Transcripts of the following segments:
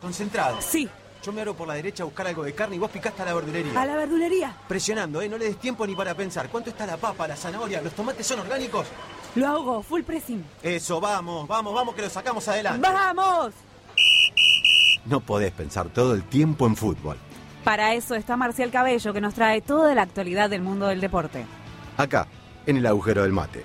Concentrado. Sí, Yo me abro por la derecha a buscar algo de carne y vos picaste a la verdulería. a la verdulería. Presionando, ¿eh? No le des tiempo ni para pensar. ¿Cuánto está la papa, la zanahoria? ¿Los tomates son orgánicos? Lo hago, full pressing. Eso, vamos, vamos, vamos, que lo sacamos adelante. ¡Vamos! No podés pensar todo el tiempo en fútbol. Para eso está Marcial Cabello, que nos trae toda la actualidad del mundo del deporte. Acá, en el agujero del mate.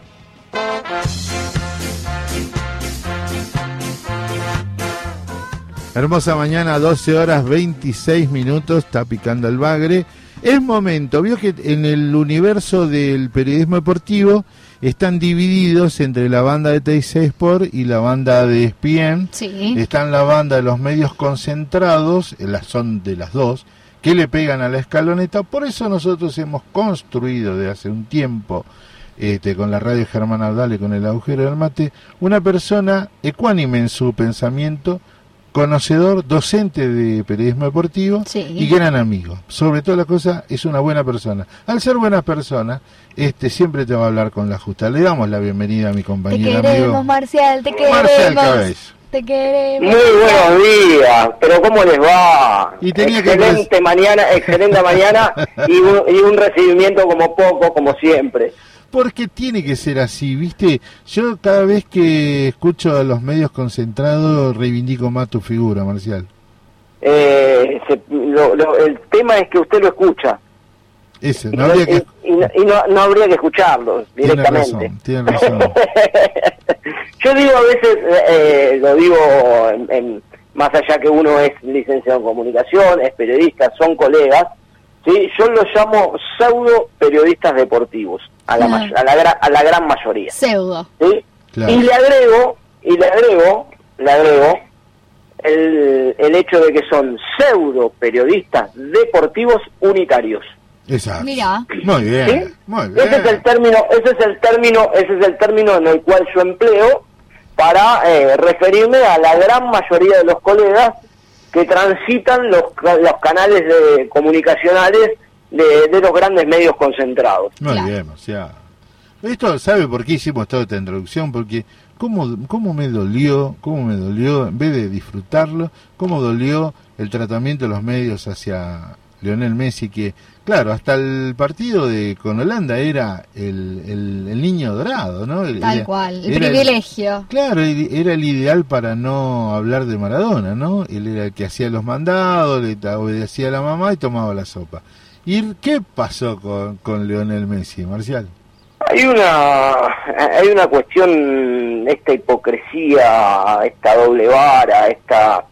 Hermosa mañana, 12 horas 26 minutos, está picando el bagre. Es momento, vio que en el universo del periodismo deportivo están divididos entre la banda de TIC Sport y la banda de ESPN. Sí. Están la banda de los medios concentrados, eh, las son de las dos, que le pegan a la escaloneta. Por eso nosotros hemos construido de hace un tiempo, este, con la radio Germán Aldale, con el agujero del mate, una persona ecuánime en su pensamiento, conocedor, docente de periodismo deportivo Sí. y gran amigo. Sobre toda la cosa, es una buena persona. Al ser buena persona, este, siempre te va a hablar con la justa. Le damos la bienvenida a mi Te compañero queremos, amigo Marcial, te Marcial queremos. Cabello. Te queremos. Muy buenos días, pero ¿cómo les va? Y tenía que excelente mañana, excelente mañana y un, y un recibimiento como poco, como siempre. Porque tiene que ser así, ¿viste? Yo cada vez que escucho a los medios concentrados reivindico más tu figura, Marcial. Eh, se- lo- lo- el tema es que usted lo escucha Ese, y, no no, habría que... y- y no- y no- no habría que escucharlo Tiene directamente. razón, tiene razón. Yo digo a veces, eh, lo digo en- en- más allá que uno es licenciado en comunicación, es periodista, son colegas, ¿sí? yo los llamo pseudo periodistas deportivos, a la, Ah. a la, gra- a la gran mayoría. Pseudo. ¿sí? Claro. Y le agrego, y le agrego, le agrego el, el hecho de que son pseudo periodistas deportivos unitarios. Exacto. Mira. Muy bien, ¿Sí? muy bien. Ese es el término, ese es el término, ese es el término en el cual yo empleo para eh, referirme a la gran mayoría de los colegas que transitan los, ca- los canales de, comunicacionales de, de los grandes medios concentrados. Muy Claro. bien, Marcial. Esto, ¿sabe por qué hicimos toda esta introducción? Porque cómo, cómo me dolió, cómo me dolió, en vez de disfrutarlo, cómo dolió el tratamiento de los medios hacia Lionel Messi, que, claro, hasta el partido de con Holanda era el, el, el niño dorado, ¿no? El- Tal era- cual. El privilegio. Claro, era el ideal para no hablar de Maradona, ¿no? Él era el que hacía los mandados, le obedecía a la mamá y tomaba la sopa. ¿Y qué pasó con, con Lionel Messi, Marcial? Hay una, hay una cuestión, esta hipocresía, esta doble vara, esta,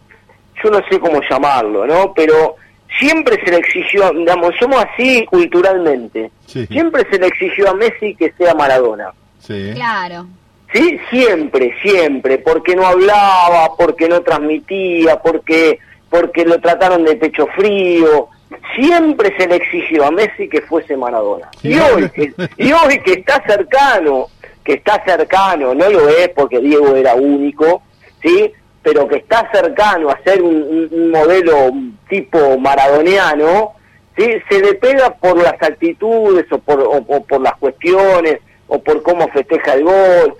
yo no sé cómo llamarlo, ¿no? Pero siempre se le exigió, digamos, somos así culturalmente, Sí. siempre se le exigió a Messi que sea Maradona. Sí. Claro. Sí, siempre, siempre, porque no hablaba, porque no transmitía, porque porque lo trataron de pecho frío. Siempre se le exigió a Messi que fuese Maradona. Y hoy, que, y hoy que está cercano, que está cercano, no lo es porque Diego era único, ¿sí? Pero que está cercano a ser un, un- un modelo tipo maradoniano, ¿sí? Se le pega por las actitudes o por, o- o por las cuestiones o por cómo festeja el gol.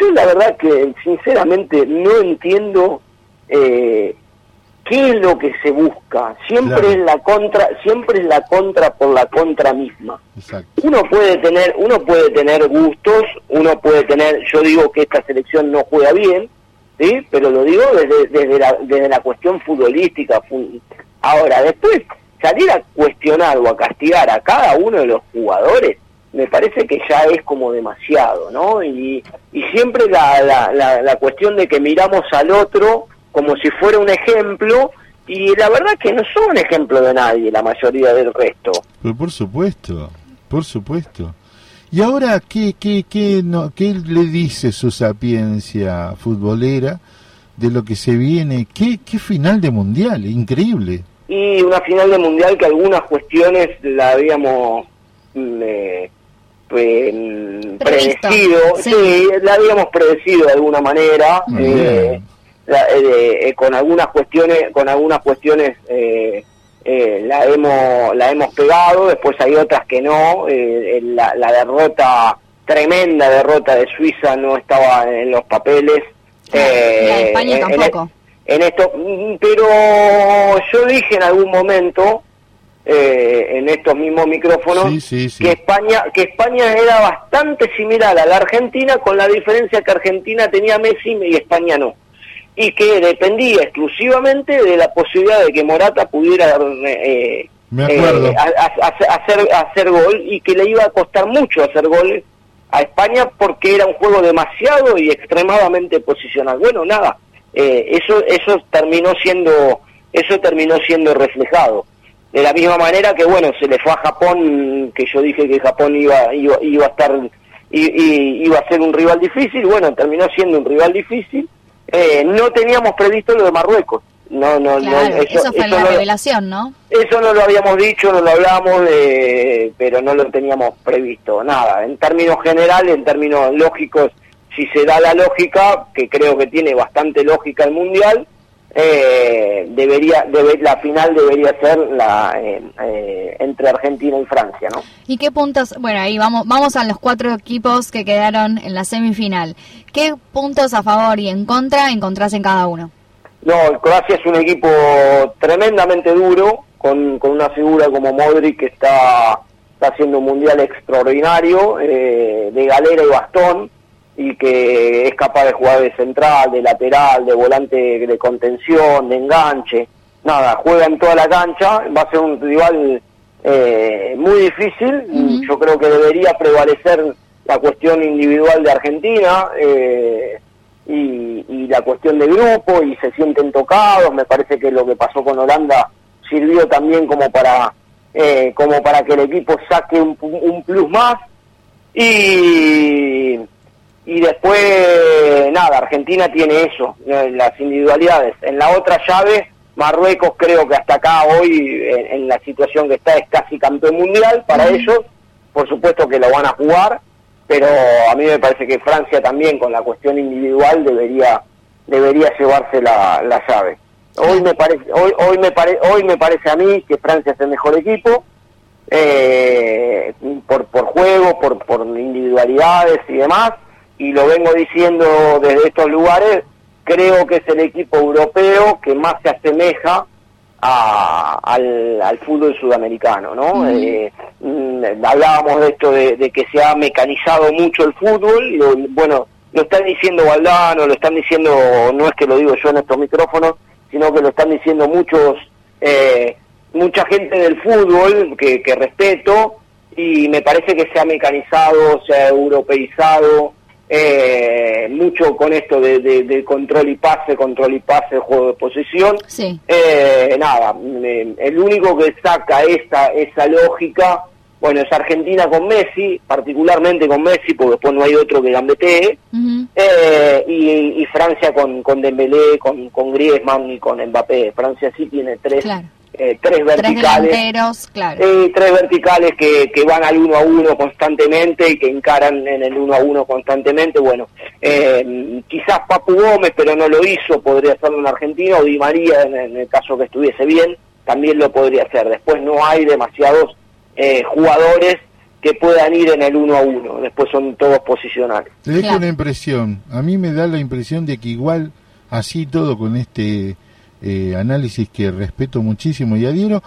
Yo la verdad que sinceramente no entiendo eh, qué es lo que se busca. Siempre Claro. es la contra, siempre es la contra por la contra misma. Exacto. Uno puede tener, uno puede tener gustos, uno puede tener, yo digo que esta selección no juega bien, sí, pero lo digo desde, desde la, desde la cuestión futbolística. fu- Ahora, después salir a cuestionar o a castigar a cada uno de los jugadores, me parece que ya es como demasiado, ¿no? Y, y siempre la, la, la, la cuestión de que miramos al otro como si fuera un ejemplo, y la verdad que no son ejemplo de nadie la mayoría del resto. Pero por supuesto, por supuesto. ¿Y ahora qué, qué, qué, no, qué le dice su sapiencia futbolera de lo que se viene? ¿Qué, qué final de mundial? Increíble. y una final de mundial que algunas cuestiones la habíamos mm, eh, mm, predecido, sí. sí. la habíamos predecido de alguna manera, Muy eh, eh, eh, con algunas cuestiones, con algunas cuestiones eh, eh, la hemos la hemos pegado, después hay otras que no, la, la derrota tremenda derrota de Suiza no estaba en los papeles. La de España en- tampoco. en esto, mm, pero yo dije en algún momento eh, en estos mismos micrófonos Sí, sí, sí. que España que España era bastante similar a la Argentina con la diferencia que Argentina tenía Messi y España no y que dependía exclusivamente de la posibilidad de que Morata pudiera eh, Me eh, a- a- a- hacer hacer gol y que le iba a costar mucho hacer goles a España porque era un juego demasiado y extremadamente posicional. Bueno, nada, eh, eso eso terminó siendo eso terminó siendo reflejado. De la misma manera que bueno, se le fue a Japón, que yo dije que Japón iba iba, iba a estar iba a ser un rival difícil, bueno, terminó siendo un rival difícil. Eh, no teníamos previsto lo de Marruecos. No, no, Claro, no, eso, fue eso la no- revelación, ¿no? eso no lo habíamos dicho, no lo hablamos, eh, pero no lo teníamos previsto. Nada, en términos generales, en términos lógicos, si se da la lógica, que creo que tiene bastante lógica el Mundial, eh, debería, debe- la final debería ser la eh, eh, entre Argentina y Francia, ¿no? ¿Y qué puntos? Bueno, ahí vamos, vamos a los cuatro equipos que quedaron en la semifinal. ¿Qué puntos a favor y en contra encontrás en cada uno? No, Croacia es un equipo tremendamente duro, con, con una figura como Modric que está, está haciendo un mundial extraordinario, eh, de galera y bastón, y que es capaz de jugar de central, de lateral, de volante de contención, de enganche. Nada, juega en toda la cancha, va a ser un rival eh, muy difícil. Ujú. Yo creo que debería prevalecer la cuestión individual de Argentina. eh, y, y la cuestión de grupo y se sienten tocados me parece que lo que pasó con Holanda sirvió también como para eh, como para que el equipo saque un, un plus más y y después nada Argentina tiene eso las individualidades. En la otra llave Marruecos creo que hasta acá hoy en, en la situación que está es casi campeón mundial para ellos. Por supuesto que lo van a jugar pero a mí me parece que Francia también con la cuestión individual debería debería llevarse la, la llave. Hoy me parece hoy hoy me pare, hoy me parece a mí que Francia es el mejor equipo eh, por por juego, por por individualidades y demás y lo vengo diciendo desde estos lugares, creo que es el equipo europeo que más se asemeja a- al, al fútbol sudamericano, ¿no? Eh, mm, hablábamos de esto de, de que se ha mecanizado mucho el fútbol, lo- bueno, lo están diciendo Valdano, lo están diciendo, no es que lo digo yo en estos micrófonos, sino que lo están diciendo muchos, eh, mucha gente del fútbol que, que respeto, y me parece que se ha mecanizado, se ha europeizado, eh, mucho con esto de, de- de control y pase, control y pase, juego de posición. Sí. Eh, nada, mm, el único que saca esa, esa lógica, bueno, es Argentina con Messi, particularmente con Messi, porque después no hay otro que gambetee, eh, y, y Francia con, con Dembélé, con, con Griezmann y con Mbappé. Francia sí tiene tres, Claro. Eh, tres Tres verticales. delanteros, claro. Eh, tres verticales que, que van al uno a uno constantemente y que encaran en el uno a uno constantemente. Bueno, eh, quizás Papu Gómez, pero no lo hizo, podría hacerlo en Argentina, o Di María, en, en el caso que estuviese bien, también lo podría hacer. Después no hay demasiados eh, jugadores que puedan ir en el uno a uno, después son todos posicionales. Te dejo Claro. una impresión. A mí me da la impresión de que igual, así todo con este eh, análisis que respeto muchísimo y adhiero,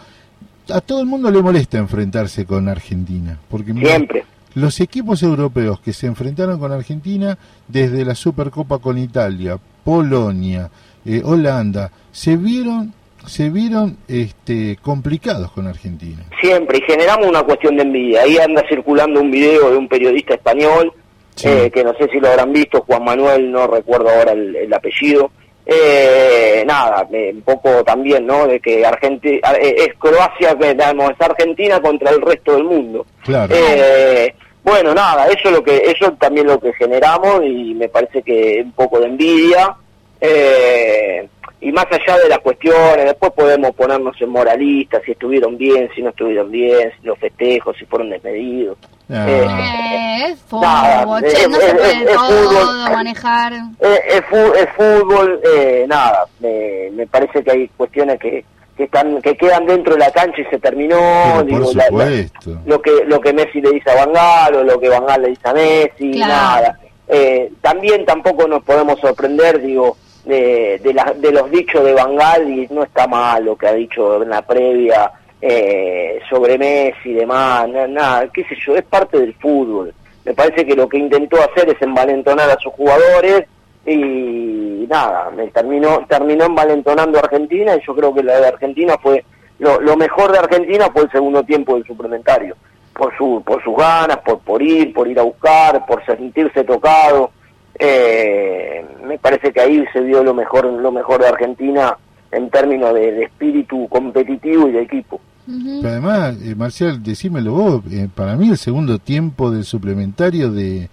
a todo el mundo le molesta enfrentarse con Argentina. Porque mira, Siempre. los equipos europeos que se enfrentaron con Argentina desde la Supercopa con Italia, Polonia, eh, Holanda, se vieron se vieron este, complicados con Argentina. Siempre, y generamos una cuestión de envidia. Ahí anda circulando un video de un periodista español, Sí. eh, que no sé si lo habrán visto, Juan Manuel, no recuerdo ahora el, el apellido. Eh, nada, eh, un poco también, ¿no? De que Argentina, es Croacia, que, digamos, es Argentina contra el resto del mundo. Claro. Eh, bueno, nada, eso es lo que, eso también lo que generamos y me parece que un poco de envidia. Eh, y más allá de las cuestiones, después podemos ponernos en moralistas, si estuvieron bien, si no estuvieron bien, si los festejos, si fueron desmedidos. Ah. Eh, Eh, es nada, fútbol, es- che, no es- se es- puede es todo fútbol. manejar. Eh, es, fútbol, eh, nada, me, me parece que hay cuestiones que, que están que quedan dentro de la cancha y se terminó. Digo, la- la- lo que lo que Messi le dice a Van Gaal o lo que Van Gaal le dice a Messi, Claro. nada. Eh, también tampoco nos podemos sorprender, digo, de, de, de los dichos de Bangal y no está mal lo que ha dicho en la previa eh, sobre Messi y demás, na- nada, qué sé yo, es parte del fútbol. Me parece que lo que intentó hacer es envalentonar a sus jugadores y nada, me terminó, terminó envalentonando a Argentina y yo creo que la de Argentina fue, lo mejor de Argentina fue el segundo tiempo del suplementario, por, su, por sus ganas, por, por ir, por ir a buscar, por sentirse tocado. Eh, me parece que ahí se vio lo mejor, lo mejor de Argentina en términos de, de espíritu competitivo y de equipo. Pero además, eh, Marcial, decímelo vos, eh, para mí el segundo tiempo del suplementario de,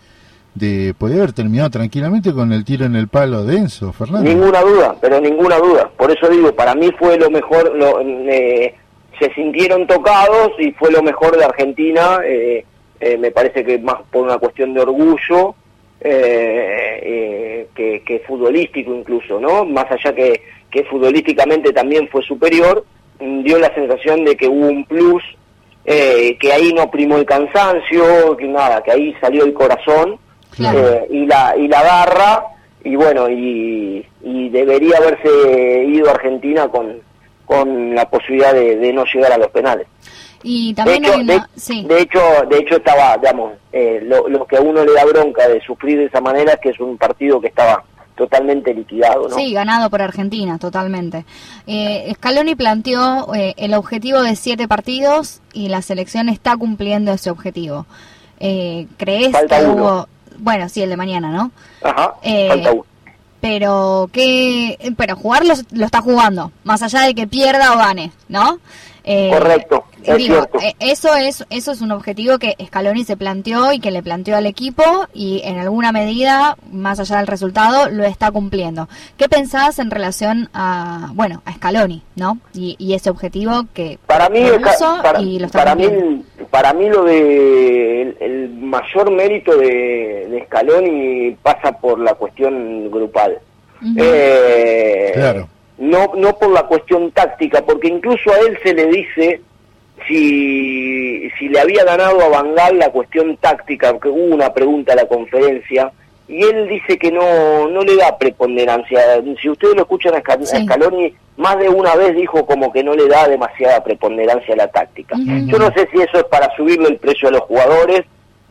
de podía haber terminado tranquilamente con el tiro en el palo de Enzo Fernández. Ninguna duda, pero ninguna duda. Por eso digo, para mí fue lo mejor, lo, eh, se sintieron tocados y fue lo mejor de Argentina. eh, eh, me parece que más por una cuestión de orgullo eh, eh, que, que futbolístico incluso, ¿no? Más allá que, que futbolísticamente también fue superior, mm, dio la sensación de que hubo un plus, eh, que ahí no primó el cansancio, que nada, que ahí salió el corazón Claro. y la y la garra y bueno y, y debería haberse ido a Argentina con con la posibilidad de, de no llegar a los penales Y de también hecho, hay una... de, sí. de hecho de hecho estaba digamos eh, lo, lo que a uno le da bronca de sufrir de esa manera es que es un partido que estaba totalmente liquidado no Sí, ganado por Argentina, totalmente. Eh, Scaloni planteó eh, el objetivo de siete partidos y la selección está cumpliendo ese objetivo. Eh, ¿Crees Falta que uno. hubo... Bueno, sí, el de mañana, ¿no? ajá Eh, falta uno Pero que... Pero jugar lo, lo está jugando, más allá de que pierda o gane, ¿no? Eh, correcto es Digo, eh, eso es eso es un objetivo que Scaloni se planteó y que le planteó al equipo y en alguna medida, más allá del resultado, lo está cumpliendo. ¿Qué pensás en relación a, bueno, a Scaloni, ¿no? Y, y ese objetivo que para mí para, y lo está para mí. Para mí lo de el, el mayor mérito de, de Scaloni pasa por la cuestión grupal. Eh, Claro. no no por la cuestión táctica porque incluso a él se le dice si si le había ganado a Bangal la cuestión táctica que hubo una pregunta a la conferencia y él dice que no no le da preponderancia. Si ustedes lo escuchan a, Sí. Scaloni más de una vez dijo como que no le da demasiada preponderancia a la táctica. Yo no sé si eso es para subirle el precio a los jugadores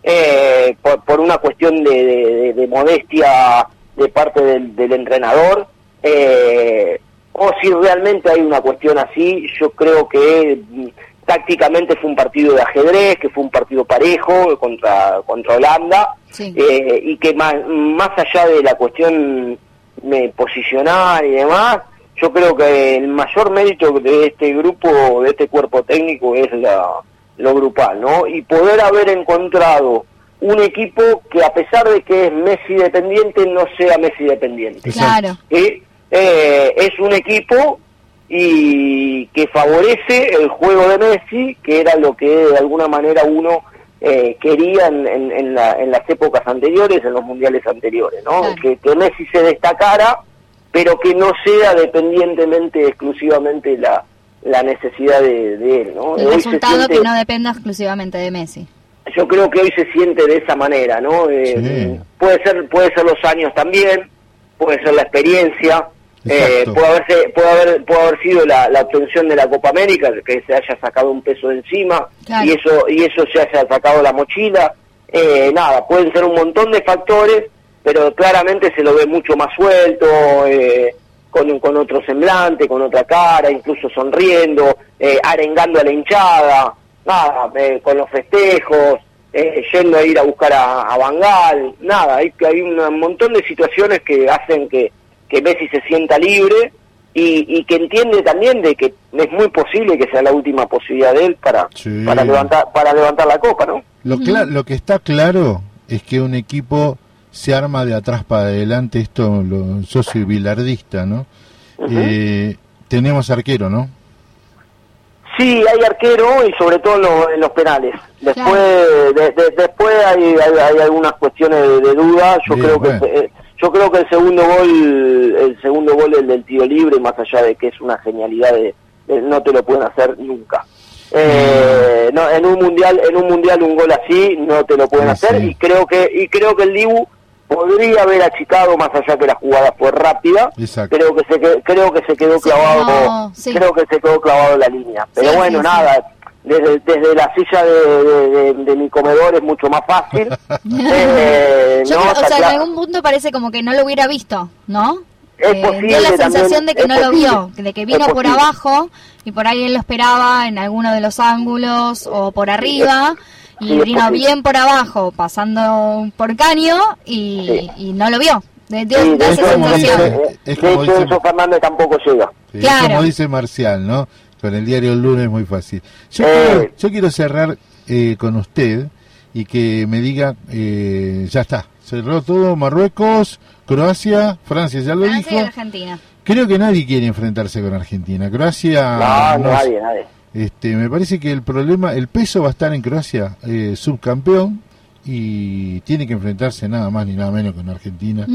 eh, por, por una cuestión de, de- de- de modestia de parte del, del entrenador eh, o si realmente hay una cuestión así yo creo que mm, tácticamente fue un partido de ajedrez que fue un partido parejo contra contra Holanda Sí. eh, y que más, más allá de la cuestión eh, posicional y demás, yo creo que el mayor mérito de este grupo, de este cuerpo técnico, es la, lo grupal, ¿no? Y poder haber encontrado un equipo que a pesar de que es Messi dependiente, no sea Messi dependiente. Claro. ¿sí? Eh, es un equipo y que favorece el juego de Messi, que era lo que de alguna manera uno eh, quería en, en- en la- en las épocas anteriores, en los mundiales anteriores, ¿no? Claro. Que, que Messi se destacara, pero que no sea dependientemente, exclusivamente la, la necesidad de, de él, ¿no? El Hoy resultado siente- que no dependa exclusivamente de Messi. yo creo que hoy se siente de esa manera, ¿no? Eh, Sí. Puede ser puede ser los años también, puede ser la experiencia, eh, puede haberse puede haber puede haber sido la, la obtención de la Copa América que se haya sacado un peso de encima Claro. y eso y eso se haya sacado la mochila, eh, nada, pueden ser un montón de factores, pero claramente se lo ve mucho más suelto. Eh, con, con otro semblante, con otra cara, incluso sonriendo, eh, arengando a la hinchada, nada, eh, con los festejos, eh, yendo a ir a buscar a, a Bangal, nada, hay, hay un montón de situaciones que hacen que, que Messi se sienta libre y, y que entiende también de que es muy posible que sea la última posibilidad de él para, Sí. para levantar para levantar la copa, ¿no? Lo, lo que está claro es que un equipo se arma de atrás para adelante, esto lo, soy bilardista, ¿no? Eh, tenemos arquero, ¿no? Sí, hay arquero y sobre todo en, lo- en los penales. Después, de- de- después hay, hay, hay algunas cuestiones de, de duda. Yo Bien, creo bueno. que eh, yo creo que el segundo gol, el segundo gol el del tiro libre, más allá de que es una genialidad, de, de- no te lo pueden hacer nunca. Eh, no, en un mundial, en un mundial un gol así no te lo pueden Ah, hacer sí. y creo que y creo que el Dibu podría haber achicado más allá que la jugada fue rápida Exacto. creo que se creo que se quedó Sí, clavado no, sí. creo que se quedó clavado en la línea pero Sí, bueno sí, sí. nada desde, desde la silla de, de- de- de mi comedor es mucho más fácil Eh, Yo no, creo- o sea, en algún punto parece como que no lo hubiera visto, ¿no? Es Eh, posible dio la también, sensación de que no lo vio, de que vino por abajo y por ahí él lo esperaba en alguno de los ángulos o por arriba y sí, vino posible. bien por abajo pasando por caño y, Sí. y no lo vio. De, Sí, esa sensación. dice- de- hecho, Enzo Fernández tampoco llega Sí, Claro. Es como dice Marcial, ¿no? Con el diario El Lunes es muy fácil. Yo, Eh. quiero, yo quiero cerrar eh, con usted y que me diga, eh, ya está, cerró todo, Marruecos, Croacia, Francia, ya lo Francia y dijo. Argentina. Creo que nadie quiere enfrentarse con Argentina. Croacia, no, no- nadie nadie este, me parece que el problema, el peso va a estar en Croacia, eh, subcampeón, y tiene que enfrentarse nada más ni nada menos con Argentina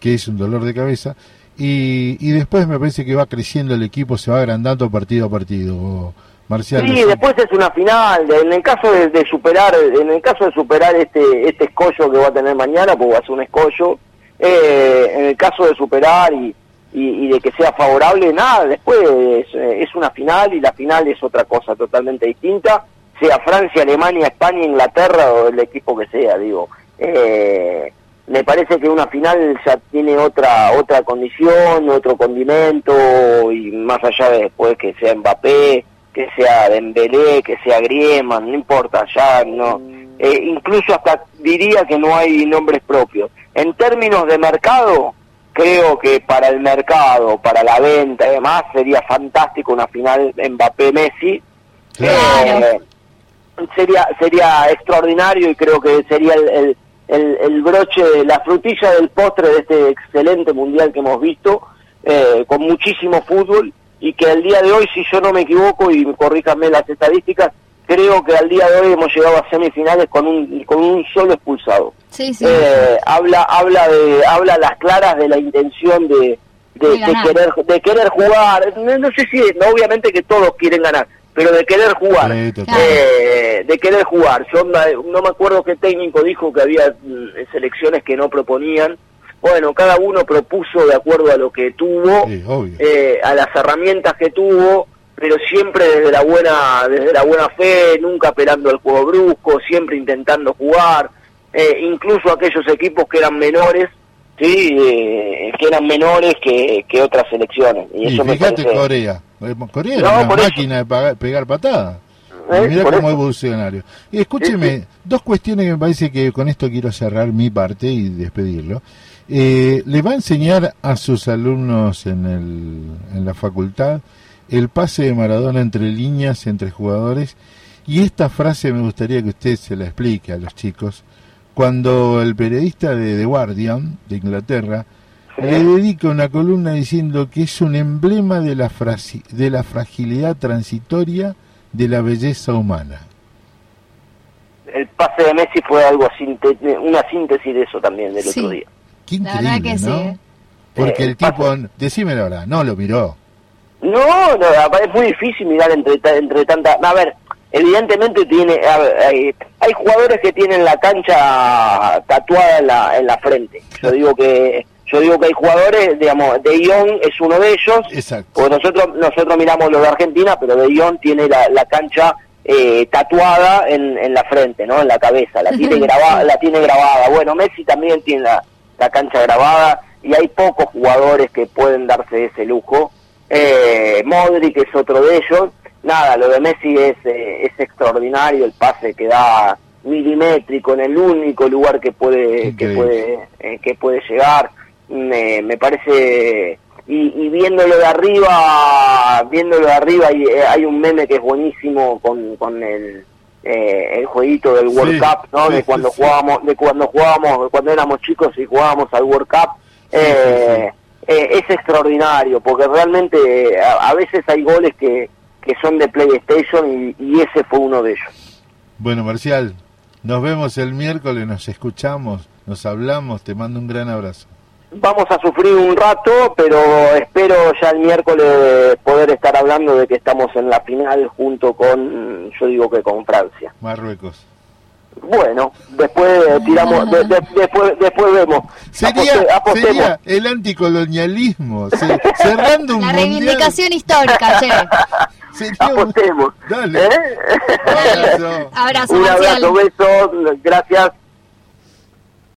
que es un dolor de cabeza. Y, y después me parece que va creciendo el equipo, se va agrandando partido a partido. Marcial, Sí, no después es una final. En el caso de, de superar, en el caso de superar este este escollo que va a tener mañana, porque va a ser un escollo. eh, en el caso de superar y, y, y de que sea favorable, nada. Después es, es una final y la final es otra cosa totalmente distinta. Sea Francia, Alemania, España, Inglaterra o el equipo que sea, digo. Eh, me parece que una final ya tiene otra otra condición, otro condimento y más allá de después que sea Mbappé, que sea Dembélé, que sea Griezmann, no importa, ya no. Eh, incluso hasta diría que no hay nombres propios. En términos de mercado, creo que para el mercado, para la venta y demás, sería fantástico una final Mbappé-Messi. Claro. Eh, sería sería extraordinario y creo que sería el, el, el, el broche, la frutilla del postre de este excelente mundial que hemos visto, eh, con muchísimo fútbol y que al día de hoy, si yo no me equivoco y corríjanme las estadísticas, creo que al día de hoy hemos llegado a semifinales con un con un solo expulsado. Sí, sí. Eh, habla habla de habla a las claras de la intención de de, querer de querer jugar no, no sé si no, obviamente que todos quieren ganar pero de querer jugar. Sí. Eh, de querer jugar. Yo no me acuerdo qué técnico dijo que había mm, selecciones que no proponían. Bueno cada uno propuso de acuerdo a lo que tuvo Sí, eh, a las herramientas que tuvo, pero siempre desde la buena desde la buena fe, nunca apelando al juego brusco, siempre intentando jugar, eh, incluso aquellos equipos que eran menores, sí, eh, que eran menores que, que otras selecciones. Y, y eso me fíjate parece- Corea. Eh, Corea No, era una eso. máquina de pagar- pegar patadas. ¿Eh? Mira Por cómo eso. evolucionario. Y escúcheme, Sí, dos cuestiones que me parece que con esto quiero cerrar mi parte y despedirlo. Eh, ¿Le va a enseñar a sus alumnos en, el, en la facultad el pase de Maradona entre líneas, entre jugadores? Y esta frase me gustaría que usted se la explique a los chicos. Cuando el periodista de The Guardian, de Inglaterra, le dedica una columna diciendo que es un emblema de la, de la fragilidad transitoria de la belleza humana. El pase de Messi fue algo una síntesis de eso también del Sí. otro día. Qué increíble, que ¿no? sí. Porque Eh, el tipo, decime la verdad, no lo miró. No, no, es muy difícil mirar entre ta- entre tanta. A ver, evidentemente tiene, hay, hay jugadores que tienen la cancha tatuada en la en la frente. Yo digo que yo digo que hay jugadores, digamos, De Jong es uno de ellos. Exacto. Porque nosotros nosotros miramos lo de Argentina, pero De Jong tiene la, la cancha eh, tatuada en, en la frente, ¿no? En la cabeza, la tiene grabada, la tiene grabada. Bueno, Messi también tiene la, la cancha grabada y hay pocos jugadores que pueden darse ese lujo. Eh, Modric es otro de ellos. Nada, lo de Messi es, eh, es extraordinario, el pase que da milimétrico en el único lugar que puede que puede eh, que puede llegar. Me, me parece y, y viéndolo de arriba, viéndolo de arriba hay, eh, hay un meme que es buenísimo con, con el eh, el jueguito del World Sí, Cup, ¿no? sí, de cuando sí. jugábamos, de cuando jugábamos, cuando éramos chicos y jugábamos al World Cup. Eh, eh, es extraordinario porque realmente a, a veces hay goles que, que son de PlayStation y, ese fue uno de ellos. Bueno, Marcial, nos vemos el miércoles, nos escuchamos, nos hablamos, te mando un gran abrazo vamos a sufrir un rato, pero espero ya el miércoles poder estar hablando de que estamos en la final junto con, yo digo que con Francia. Marruecos. Bueno, después eh, tiramos, después, después vemos. Sería, el anticolonialismo, cerrando un La reivindicación histórica, che. apostemos. Dale. ¿Eh? Abrazo. Un abrazo, besos. Gracias.